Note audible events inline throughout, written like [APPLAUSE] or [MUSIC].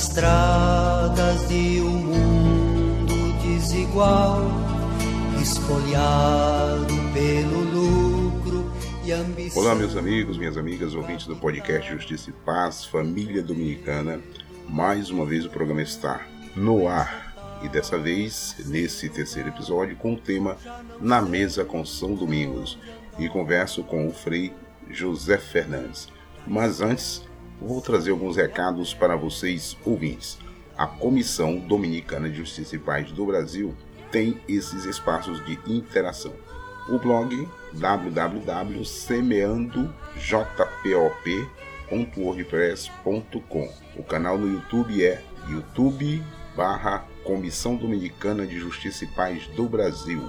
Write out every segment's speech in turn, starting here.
estradas de um mundo desigual, esfolhado pelo lucro e ambição. Olá, meus amigos, minhas amigas, ouvintes do podcast Justiça e Paz, família dominicana. Mais uma vez o programa está no ar e dessa vez, nesse terceiro episódio, com o tema Na Mesa com São Domingos e converso com o Frei José Fernandes. Mas antes, vou trazer alguns recados para vocês ouvintes. A Comissão Dominicana de Justiça e Paz do Brasil tem esses espaços de interação. O blog www.semeandojpop.wordpress.com. O canal no YouTube é youtube barra Comissão Dominicana de Justiça e Paz do Brasil.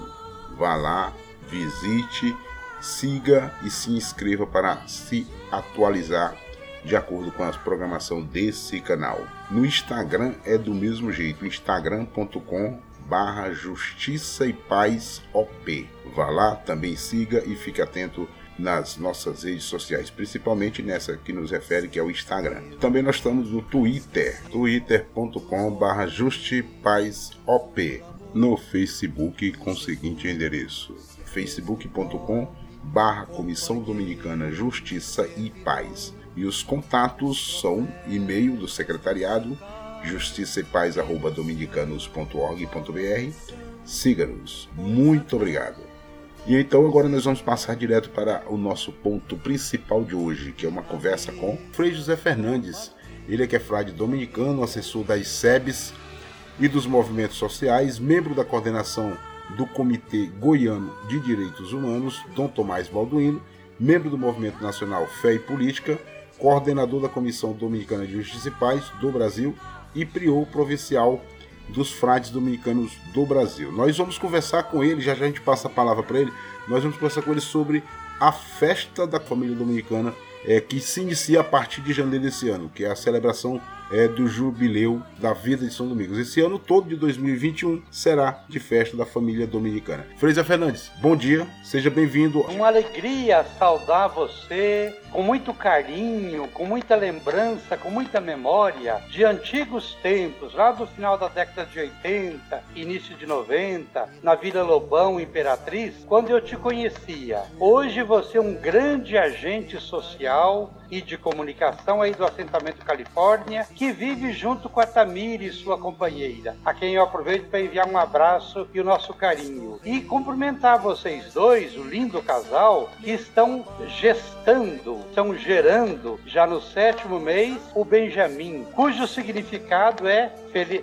Vá lá, visite, siga e se inscreva para se atualizar de acordo com a programação desse canal. No Instagram é do mesmo jeito, instagram.com barra Justiça e Paz OP. Vá lá, também siga e fique atento nas nossas redes sociais, principalmente nessa que nos refere, que é o Instagram. Também nós estamos no Twitter, twitter.com.br justipazop, no Facebook com o seguinte endereço, facebook.com barra Comissão Dominicana Justiça e Paz. E os contatos são e-mail do secretariado justiçaepaz.dominicanos.org.br. Siga-nos. Muito obrigado. E então agora nós vamos passar direto para o nosso ponto principal de hoje, que é uma conversa com Frei José Fernandes. Ele é que é frade dominicano, assessor das SEBs e dos movimentos sociais, membro da coordenação do Comitê Goiano de Direitos Humanos, Dom Tomás Balduino, membro do Movimento Nacional Fé e Política, coordenador da Comissão Dominicana de Justiça e Paz do Brasil e prior provincial dos frades dominicanos do Brasil. Nós vamos conversar com ele, já já a gente passa a palavra para ele, nós vamos conversar com ele sobre a festa da família dominicana é, que se inicia a partir de janeiro desse ano, que é a celebração é, do jubileu da vida de São Domingos. Esse ano todo de 2021 será de festa da família dominicana. Freisa Fernandes, bom dia, seja bem-vindo. Uma alegria saudar você com muito carinho, com muita lembrança, com muita memória de antigos tempos, lá do final da década de 80, início de 90, na Vila Lobão, Imperatriz, quando eu te conhecia. Hoje você é um grande agente social e de comunicação aí do assentamento Califórnia, que vive junto com a Tamiri, sua companheira, a quem eu aproveito para enviar um abraço e o nosso carinho. E cumprimentar vocês dois, o lindo casal, que estão gestando, estão gerando, já no sétimo mês, o Benjamin, cujo significado é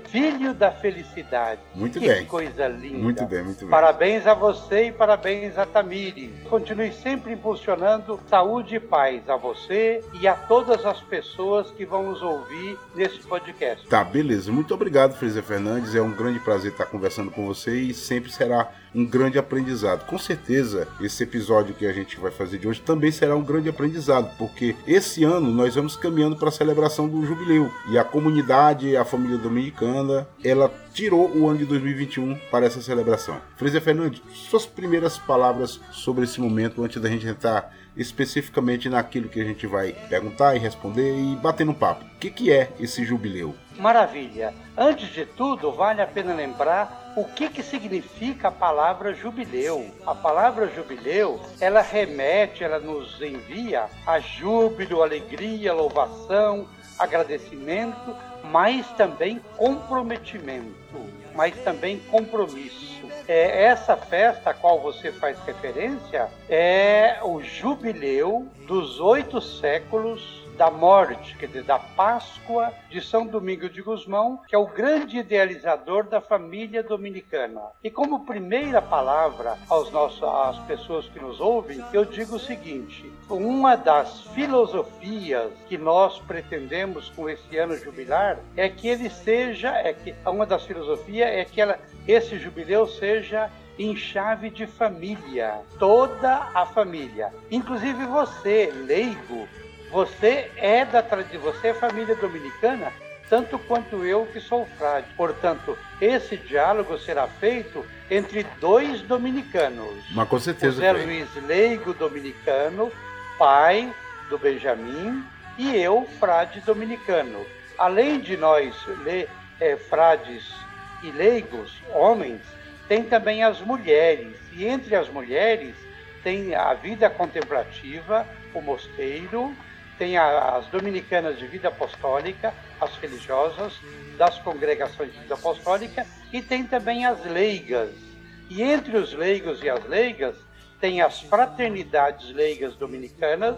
filho da felicidade. Muito que bem. coisa linda. Muito bem, muito bem. Parabéns a você e parabéns a Tamiri. Continue sempre impulsionando saúde e paz a você e a todas as pessoas que vão nos ouvir nesse podcast. Tá, beleza. Muito obrigado, Freisa Fernandes. É um grande prazer estar conversando com você e sempre será um grande aprendizado. Com certeza, esse episódio que a gente vai fazer de hoje também será um grande aprendizado, porque esse ano nós vamos caminhando para a celebração do jubileu e a comunidade, a família dominicana, ela tirou o ano de 2021 para essa celebração. Freisa Fernandes, suas primeiras palavras sobre esse momento antes da gente entrar especificamente naquilo que a gente vai perguntar e responder e bater no papo. O que, que é esse jubileu? Maravilha! Antes de tudo, vale a pena lembrar o que, que significa a palavra jubileu. A palavra jubileu, ela remete, ela nos envia a júbilo, alegria, louvação, agradecimento, mas também comprometimento, mas também compromisso. É, essa festa a qual você faz referência é o jubileu dos oito séculos da morte, quer dizer, da Páscoa de São Domingos de Gusmão, que é o grande idealizador da família dominicana. E como primeira palavra aos nossos, às pessoas que nos ouvem, eu digo o seguinte: uma das filosofias que nós pretendemos com esse ano jubilar é que ele seja, é que uma das filosofias é que ela, esse jubileu seja em chave de família, toda a família, inclusive você, leigo, você é da você é família dominicana, tanto quanto eu que sou frade. Portanto, esse diálogo será feito entre dois dominicanos. Mas com certeza. José Luiz Leigo dominicano, pai do Benjamin, e eu, frade dominicano. Além de nós, le, é, frades e leigos, homens, tem também as mulheres, e entre as mulheres tem a vida contemplativa, o mosteiro, tem as dominicanas de vida apostólica, as religiosas das congregações de vida apostólica, e tem também as leigas. E entre os leigos e as leigas, tem as fraternidades leigas dominicanas,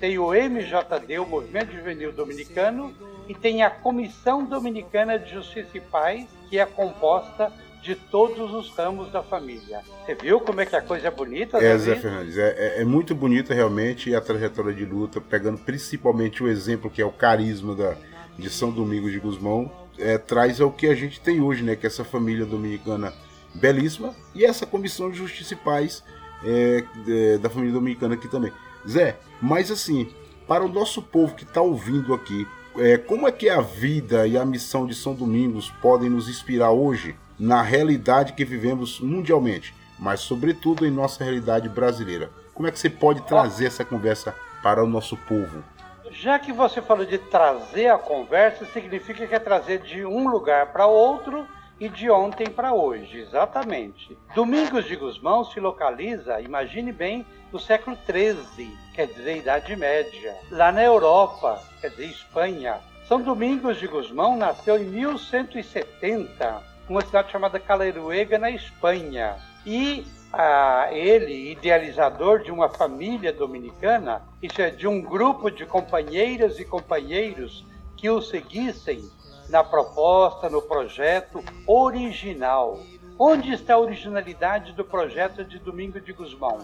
tem o MJD, o Movimento Juvenil Dominicano, e tem a Comissão Dominicana de Justiça e Paz, que é composta de todos os ramos da família. Você viu como é que a coisa é bonita? É, Zé Fernandes, é, é, é, muito bonita realmente a trajetória de luta, pegando principalmente o exemplo que é o carisma da, de São Domingos de Gusmão, é, traz ao que a gente tem hoje, né? Que é essa família dominicana belíssima e essa comissão de justiça e paz é, da família dominicana aqui também. Zé, mas assim, para o nosso povo que está ouvindo aqui, é, como é que a vida e a missão de São Domingos podem nos inspirar hoje na realidade que vivemos mundialmente, mas sobretudo em nossa realidade brasileira. Como é que você pode trazer essa conversa para o nosso povo? Já que você falou de trazer a conversa, significa que é trazer de um lugar para outro e de ontem para hoje, exatamente. Domingos de Gusmão se localiza, imagine bem, no século XIII, quer dizer, Idade Média. Lá na Europa, quer dizer, Espanha. São Domingos de Gusmão nasceu em 1170 uma cidade chamada Caleruega, na Espanha. E ah, ele, idealizador de uma família dominicana, isso é, de um grupo de companheiras e companheiros que o seguissem na proposta, no projeto original. Onde está a originalidade do projeto de Domingo de Guzmão?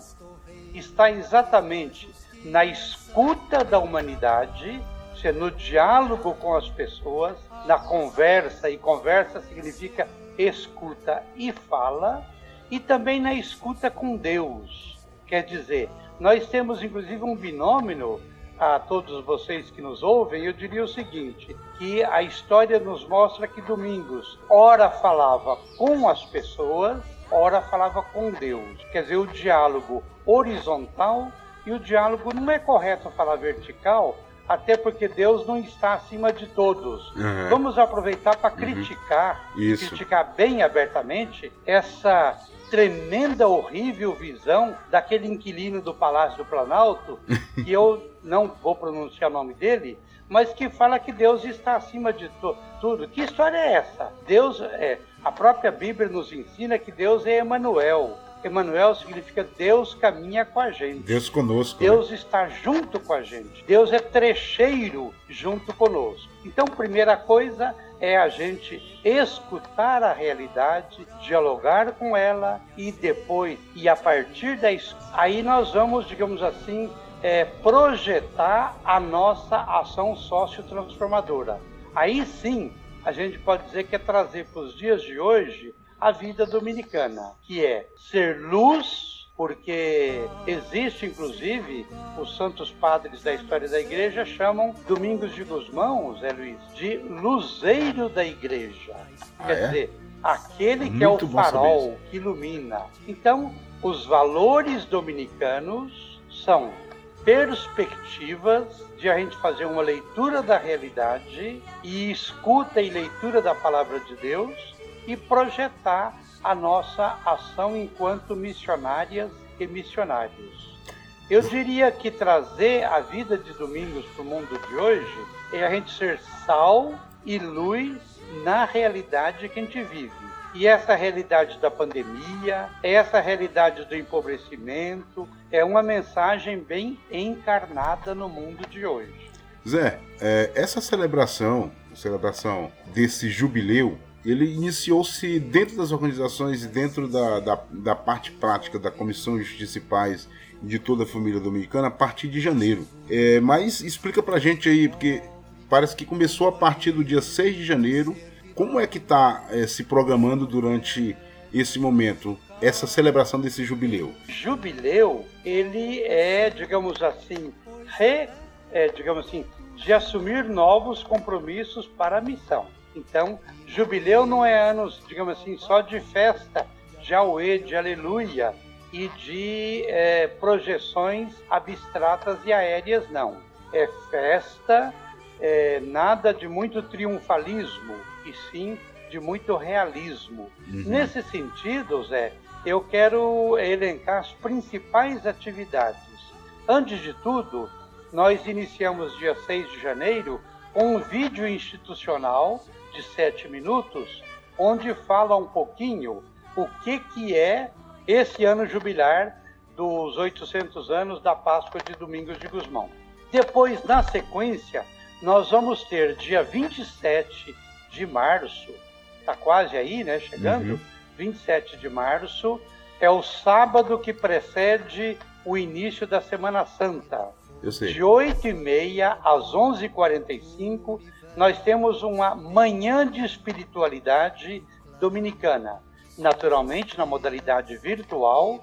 Está exatamente na escuta da humanidade, é, no diálogo com as pessoas, na conversa, e conversa significa escuta e fala, e também na escuta com Deus. Quer dizer, nós temos inclusive um binômio a todos vocês que nos ouvem, eu diria o seguinte, que a história nos mostra que Domingos ora falava com as pessoas, ora falava com Deus. Quer dizer, o diálogo horizontal e o diálogo não é correto falar vertical, até porque Deus não está acima de todos. Uhum. Vamos aproveitar para uhum. criticar, uhum. criticar bem abertamente essa tremenda, horrível visão daquele inquilino do Palácio do Planalto, [LAUGHS] que eu não vou pronunciar o nome dele, mas que fala que Deus está acima de tudo. Que história é essa? Deus é, a própria Bíblia nos ensina que Deus é Emanuel. Emanuel significa Deus caminha com a gente. Deus conosco. Né? Deus né? está junto com a gente. Deus é trecheiro junto conosco. Então, primeira coisa é a gente escutar a realidade, dialogar com ela e depois, e a partir da aí nós vamos, digamos assim, é, projetar a nossa ação sociotransformadora. Aí sim, a gente pode dizer que é trazer para os dias de hoje a vida dominicana, que é ser luz, porque existe inclusive os santos padres da história da igreja chamam Domingos de Guzmão, Zé Luiz, de luzeiro da igreja. Ah, Quer é? dizer, aquele que Muito é o farol que ilumina. Então, os valores dominicanos são perspectivas de a gente fazer uma leitura da realidade e escuta e leitura da palavra de Deus e projetar a nossa ação enquanto missionárias e missionários. Eu diria que trazer a vida de Domingos para o mundo de hoje é a gente ser sal e luz na realidade que a gente vive. E essa realidade da pandemia, essa realidade do empobrecimento, é uma mensagem bem encarnada no mundo de hoje. Zé, é, essa celebração, celebração desse jubileu, ele iniciou-se dentro das organizações e dentro da, da, da, parte prática da Comissão de Justiça e Paz de toda a família dominicana a partir de janeiro. É, mas explica pra gente aí, porque parece que começou a partir do dia 6 de janeiro. Como é que está é, se programando durante esse momento, essa celebração desse jubileu? Jubileu, ele é, digamos assim, re, é, digamos assim, de assumir novos compromissos para a missão. Então, jubileu não é anos, digamos assim, só de festa, de auê, de aleluia e de é, projeções abstratas e aéreas, não. é festa, é nada de muito triunfalismo, e sim de muito realismo. Uhum. Nesse sentido, Zé, eu quero elencar as principais atividades. Antes de tudo, nós iniciamos dia 6 de janeiro com um vídeo institucional de 7 minutos, onde fala um pouquinho o que, que é esse ano jubilar dos 800 anos da Páscoa de Domingos de Gusmão. Depois, na sequência, nós vamos ter dia 27 de março, está quase aí, né, chegando, Uhum. 27 de março, é o sábado que precede o início da Semana Santa. Eu sei. De 8h30 às 11h45, nós temos uma manhã de espiritualidade dominicana. Naturalmente, na modalidade virtual,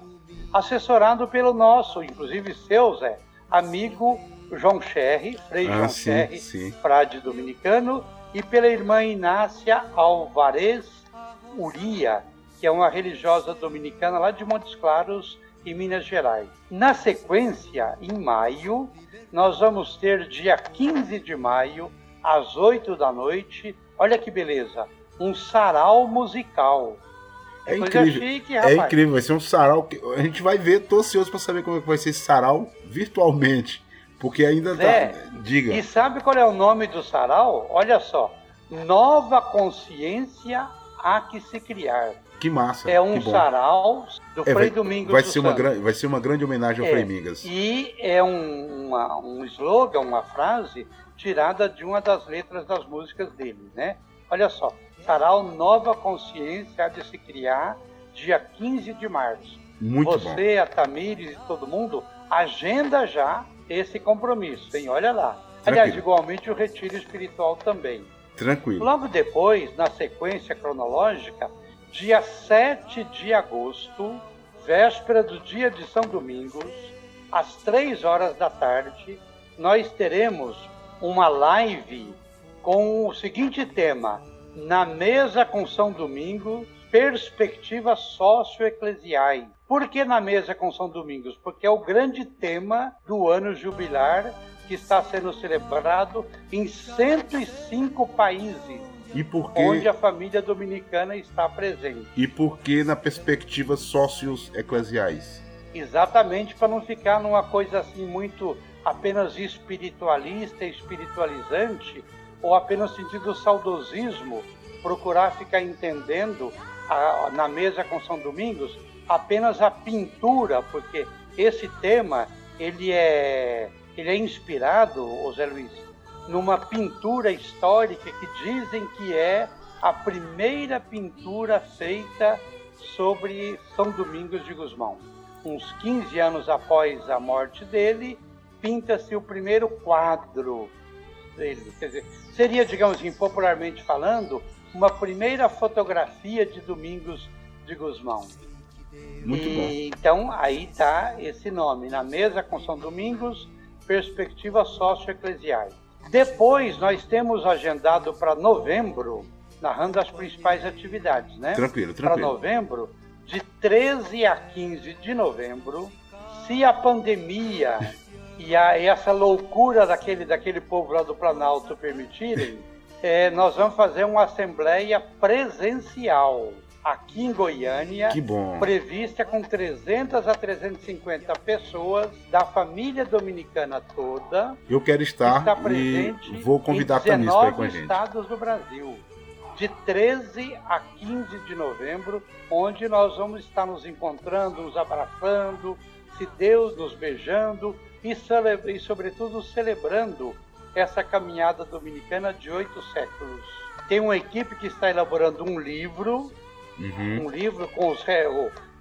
assessorado pelo nosso, inclusive seu, Zé, amigo João Cherry, Frei Ah, João sim, Cherry, sim. frade dominicano, e pela irmã Inácia Alvarez Uria, que é uma religiosa dominicana lá de Montes Claros, em Minas Gerais. Na sequência, em maio, nós vamos ter dia 15 de maio, às 8 da noite, olha que beleza, um sarau musical. É incrível. chique, É incrível, vai ser um sarau. que A gente vai ver, tô ansioso pra saber como é que vai ser esse sarau virtualmente. Porque ainda Zé, tá. Diga. E sabe qual é o nome do sarau? Olha só, Nova Consciência há que se criar. Que massa. É um sarau do É, Frei vai, Domingos vai ser uma Santos. gran- vai ser uma grande homenagem ao É, Frei Mingas. E é um, uma- um slogan, uma frase tirada de uma das letras das músicas dele, né? Olha só, Sarau Nova Consciência há de se criar dia 15 de março. Muito bom. Você, a Tamires e todo mundo, agenda já esse compromisso, hein? Olha lá. Aliás, Tranquilo. igualmente o retiro espiritual também. Tranquilo. Logo depois, na sequência cronológica, dia 7 de agosto, véspera do dia de São Domingos, às 3 horas da tarde, nós teremos uma live com o seguinte tema: Na mesa com São Domingos, perspectivas socioeclesiais. Por que na mesa com São Domingos? Porque é o grande tema do ano jubilar que está sendo celebrado em 105 países, E por que, onde a família dominicana está presente. e por que na perspectiva sócios eclesiais? Exatamente para não ficar numa coisa assim muito apenas espiritualista, espiritualizante, ou apenas sentido saudosismo, procurar ficar entendendo a- na mesa com São Domingos apenas a pintura, porque esse tema ele é ele é inspirado, Zé Luiz, numa pintura histórica que dizem que é a primeira pintura feita sobre São Domingos de Gusmão. Uns 15 anos após a morte dele, pinta-se o primeiro quadro dele. Quer dizer, seria, digamos assim, popularmente falando, uma primeira fotografia de Domingos de Gusmão. Muito bom. e, Então, aí está esse nome, na mesa com São Domingos, perspectivas socioeclesiais. Depois, nós temos agendado para novembro, narrando as principais atividades, né? Tranquilo, para tranquilo. novembro, de 13 a 15 de novembro, se a pandemia [LAUGHS] e, a- e essa loucura daquele, daquele povo lá do Planalto permitirem, eh, nós vamos fazer uma assembleia presencial aqui em Goiânia, Que bom. prevista com 300 a 350 pessoas da família dominicana toda, Eu quero que estar está e presente vou convidar a em Tamis para ir com a 19 gente. estados do Brasil, de 13 a 15 de novembro, onde nós vamos estar nos encontrando, nos abraçando, se Deus nos beijando e, cele- e sobretudo, celebrando essa caminhada dominicana de oito séculos. Tem uma equipe que está elaborando um livro Uhum. um livro com os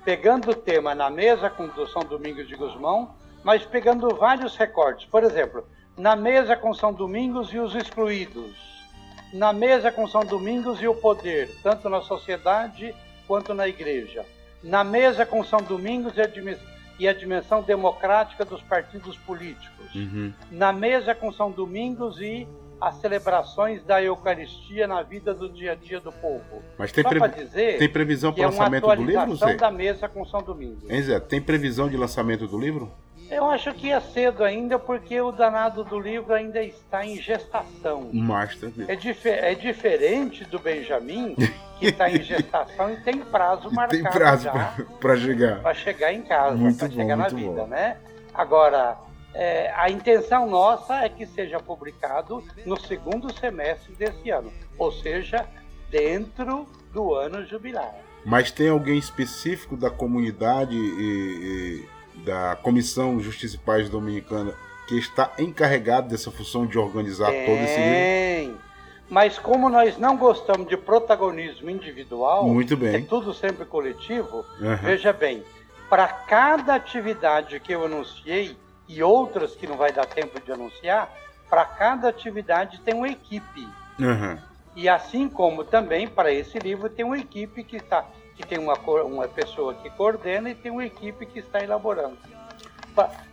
pegando o tema na mesa com São Domingos de Gusmão, mas pegando vários recortes. Por exemplo, na mesa com São Domingos e os excluídos, na mesa com São Domingos e o poder, tanto na sociedade quanto na igreja, na mesa com São Domingos e a, dimen- e a dimensão democrática dos partidos políticos, Uhum. na mesa com São Domingos e as celebrações da Eucaristia na vida do dia a dia do povo. Mas tem, pre- dizer tem previsão para é lançamento do livro, Zé? da mesa com São Domingos. Hein, Zé? Tem previsão de lançamento do livro? Eu acho que é cedo ainda, porque o danado do livro ainda está em gestação. Mais tranquilo. É, dif é diferente do Benjamin, que está em gestação e tem prazo [LAUGHS] marcado tem prazo para chegar. para chegar em casa, para chegar na vida, bom. né? Agora, é, a intenção nossa é que seja publicado no segundo semestre desse ano, ou seja, dentro do ano jubilar. Mas tem alguém específico da comunidade e, e da Comissão Justiça e Paz Dominicana que está encarregado dessa função de organizar todo esse livro? Tem. Mas como nós não gostamos de protagonismo individual, Muito é bem. tudo sempre coletivo, Aham. veja bem, para cada atividade que eu anunciei e outras que não vai dar tempo de anunciar, para cada atividade tem uma equipe. Aham. E assim como também para esse livro tem uma equipe que está que tem uma, uma pessoa que coordena e tem uma equipe que está elaborando.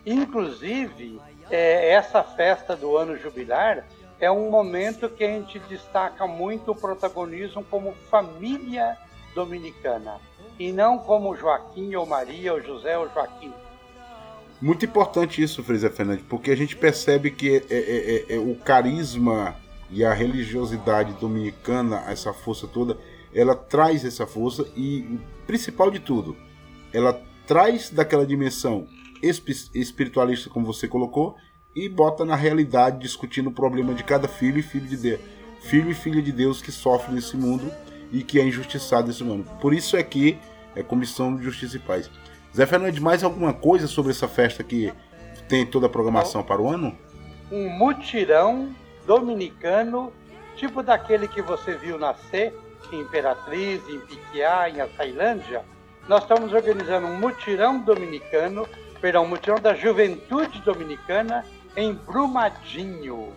Inclusive, é, essa festa do ano jubilar é um momento que a gente destaca muito o protagonismo como família dominicana e não como Joaquim ou Maria ou José ou Joaquim. Muito importante isso, Freisa Fernandes, porque a gente percebe que é, é- é- é o carisma e a religiosidade dominicana, essa força toda, ela traz essa força e, principal de tudo, ela traz daquela dimensão espi- espiritualista, como você colocou, e bota na realidade, discutindo o problema de cada filho e filho de Deus, filho e filha de Deus que sofre nesse mundo e que é injustiçado nesse mundo. Por isso é que é Comissão de Justiça e Paz. Zé Fernandes, mais alguma coisa sobre essa festa que tem toda a programação para o ano? um mutirão dominicano, tipo daquele que você viu nascer em Imperatriz, em Piquiá, em Açailândia. Nós estamos organizando um mutirão dominicano, perdão, um mutirão da juventude dominicana em Brumadinho,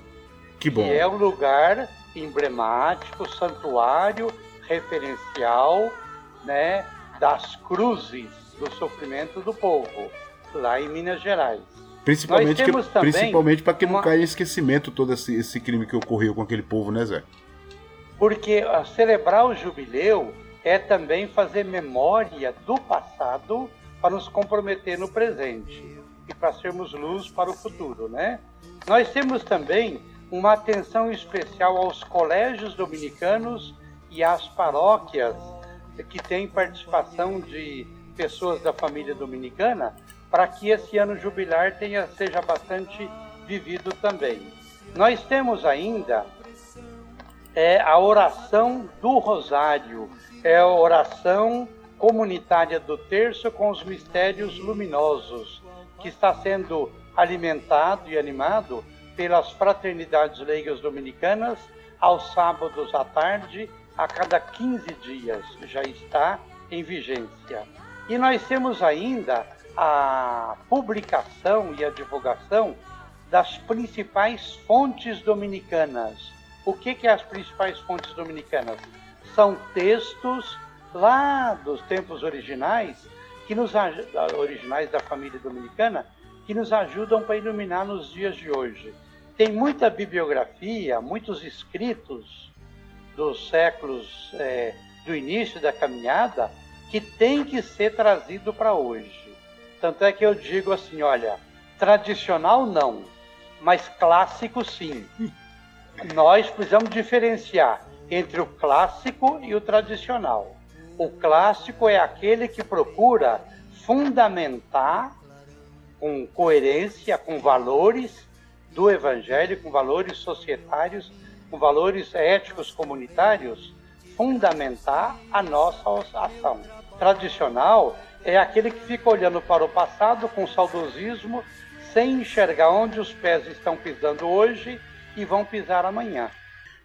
Que bom. que é o lugar emblemático, santuário, referencial, né, das cruzes do sofrimento do povo, lá em Minas Gerais. Principalmente, que- principalmente para que não uma- caia em esquecimento todo esse, esse crime que ocorreu com aquele povo, né, Zé? Porque celebrar o jubileu é também fazer memória do passado para nos comprometer no presente e para sermos luz para o futuro, né? Nós temos também uma atenção especial aos colégios dominicanos e às paróquias que têm participação de pessoas da família dominicana para que esse ano jubilar tenha seja bastante vivido também. Nós temos ainda é a oração do Rosário, é a oração comunitária do terço com os mistérios luminosos, que está sendo alimentado e animado pelas fraternidades leigas dominicanas aos sábados à tarde, a cada 15 dias, já está em vigência. E nós temos ainda a publicação e a divulgação das principais fontes dominicanas. O que, que é as principais fontes dominicanas? São textos lá dos tempos originais, que nos originais da família dominicana, que nos ajudam para iluminar nos dias de hoje. Tem muita bibliografia, muitos escritos dos séculos eh, do início da caminhada que tem que ser trazido para hoje. Tanto é que eu digo assim, olha, tradicional não, mas clássico sim. Nós precisamos diferenciar entre o clássico e o tradicional. O clássico é aquele que procura fundamentar com coerência, com valores do evangelho, com valores societários, com valores éticos comunitários, fundamentar a nossa ação. Tradicional é aquele que fica olhando para o passado com saudosismo, sem enxergar onde os pés estão pisando hoje e vão pisar amanhã.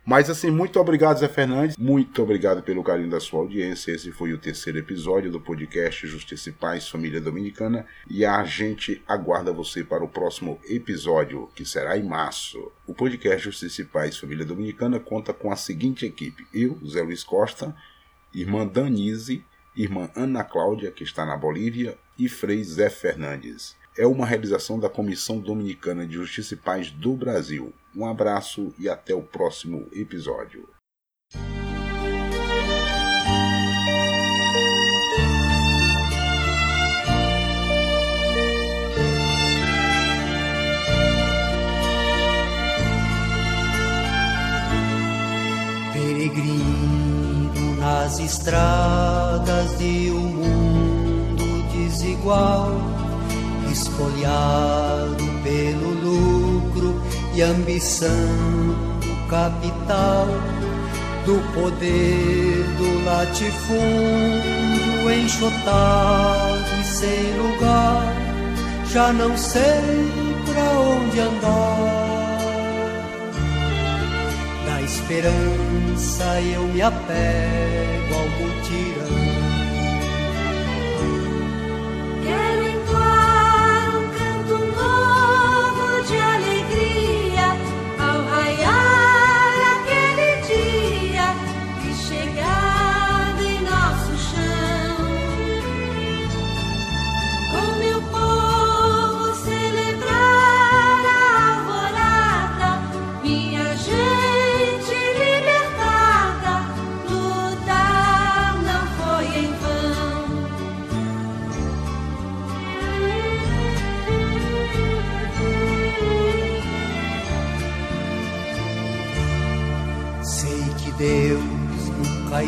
Mas assim, muito obrigado, Zé Fernandes. Muito obrigado pelo carinho da sua audiência. Esse foi o terceiro episódio do podcast Justiça e Paz Família Dominicana. E a gente aguarda você para o próximo episódio, que será em março. O podcast Justiça e Paz Família Dominicana conta com a seguinte equipe: eu, Zé Luiz Costa, irmã Danise, irmã Ana Cláudia, que está na Bolívia, e Frei Zé Fernandes é uma realização da Comissão Dominicana de Justiça e Paz do Brasil. Um abraço e até o próximo episódio. Peregrino nas estradas de um mundo desigual espoliado pelo lucro e ambição do capital, do poder do latifúndio enxotado e sem lugar, já não sei pra onde andar esperança eu me apego ao mutirão.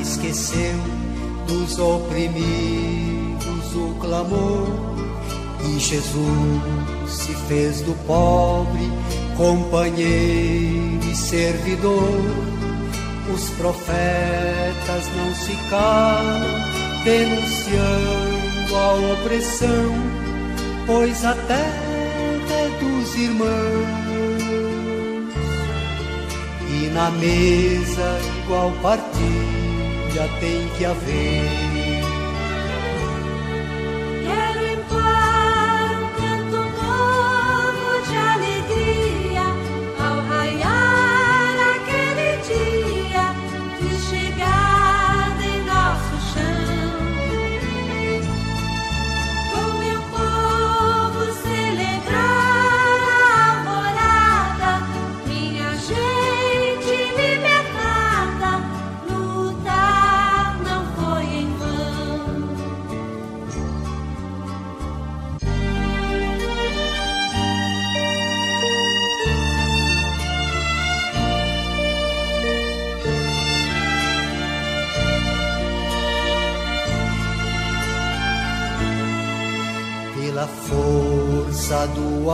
Esqueceu dos oprimidos o clamor. E Jesus se fez do pobre companheiro e servidor. Os profetas não se calam, denunciando a opressão, pois a terra é dos irmãos. E na mesa igual partido já tem que haver.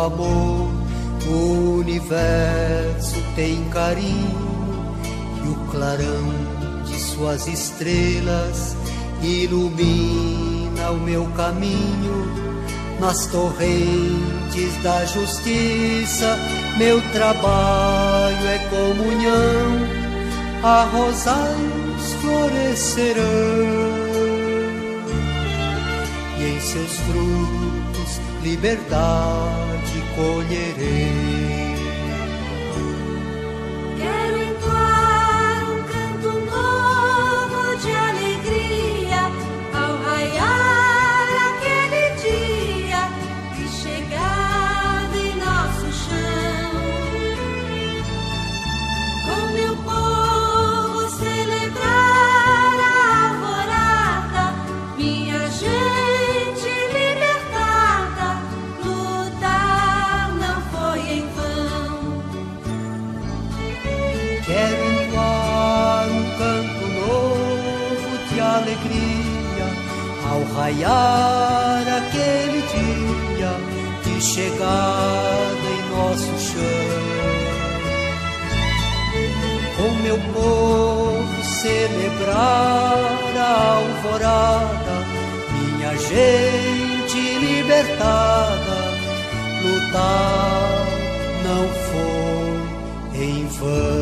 Amor, o universo tem carinho e o clarão de suas estrelas ilumina o meu caminho. Nas torrentes da justiça, meu trabalho é comunhão, rosais florescerão e em seus frutos liberdade colherei. Raiar aquele dia de chegada em nosso chão. Com meu povo celebrar a alvorada, minha gente libertada, lutar não foi em vão.